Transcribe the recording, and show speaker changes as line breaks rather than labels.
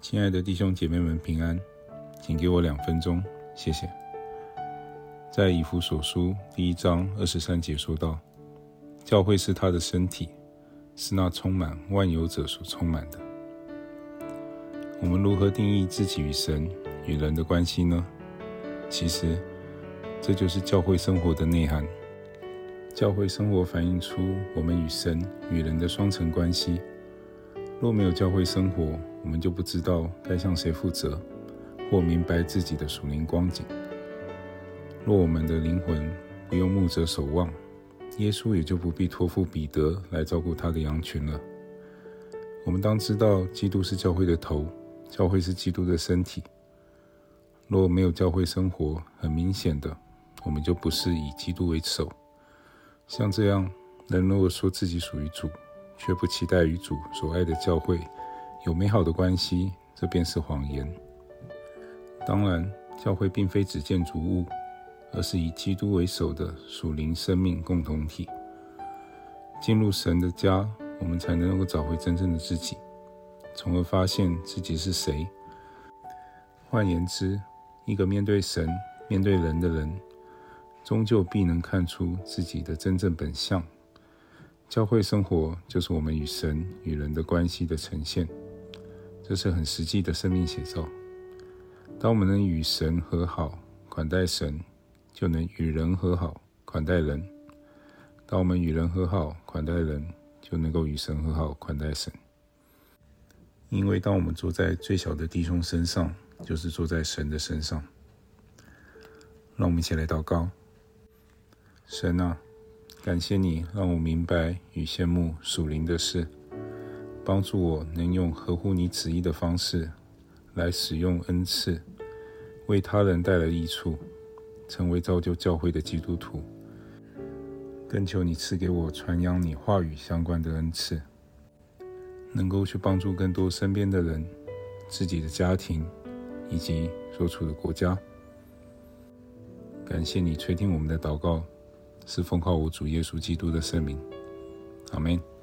亲爱的弟兄姐妹们，平安，请给我两分钟，谢谢。在以弗所书第一章二十三节说道：“教会是他的身体，是那充满万有者所充满的。”我们如何定义自己与神与人的关系呢？其实，这就是教会生活的内涵。教会生活反映出我们与神与人的双层关系。若没有教会生活，我们就不知道该向谁负责，或明白自己的属灵光景。若我们的灵魂不用牧者守望，耶稣也就不必托付彼得来照顾他的羊群了。我们当知道，基督是教会的头，教会是基督的身体。若没有教会生活，很明显的，我们就不是以基督为首。像这样，人如果说自己属于主，却不期待与主所爱的教会有美好的关系，这便是谎言。当然，教会并非指建筑物，而是以基督为首的属灵生命共同体。进入神的家，我们才能够找回真正的自己，从而发现自己是谁。换言之，一个面对神、面对人的人，终究必能看出自己的真正本相。教会生活就是我们与神与人的关系的呈现，这是很实际的生命写照。当我们能与神和好，款待神，就能与人和好，款待人；当我们与人和好，款待人，就能够与神和好，款待神。因为当我们坐在最小的弟兄身上，就是坐在神的身上。让我们一起来祷告：神啊！感谢你让我明白与羡慕属灵的事，帮助我能用合乎你旨意的方式来使用恩赐，为他人带来益处，成为造就教会的基督徒。更求你赐给我传扬你话语相关的恩赐，能够去帮助更多身边的人、自己的家庭以及所处的国家。感谢你垂听我们的祷告。是奉靠我主耶稣基督的圣名，阿门。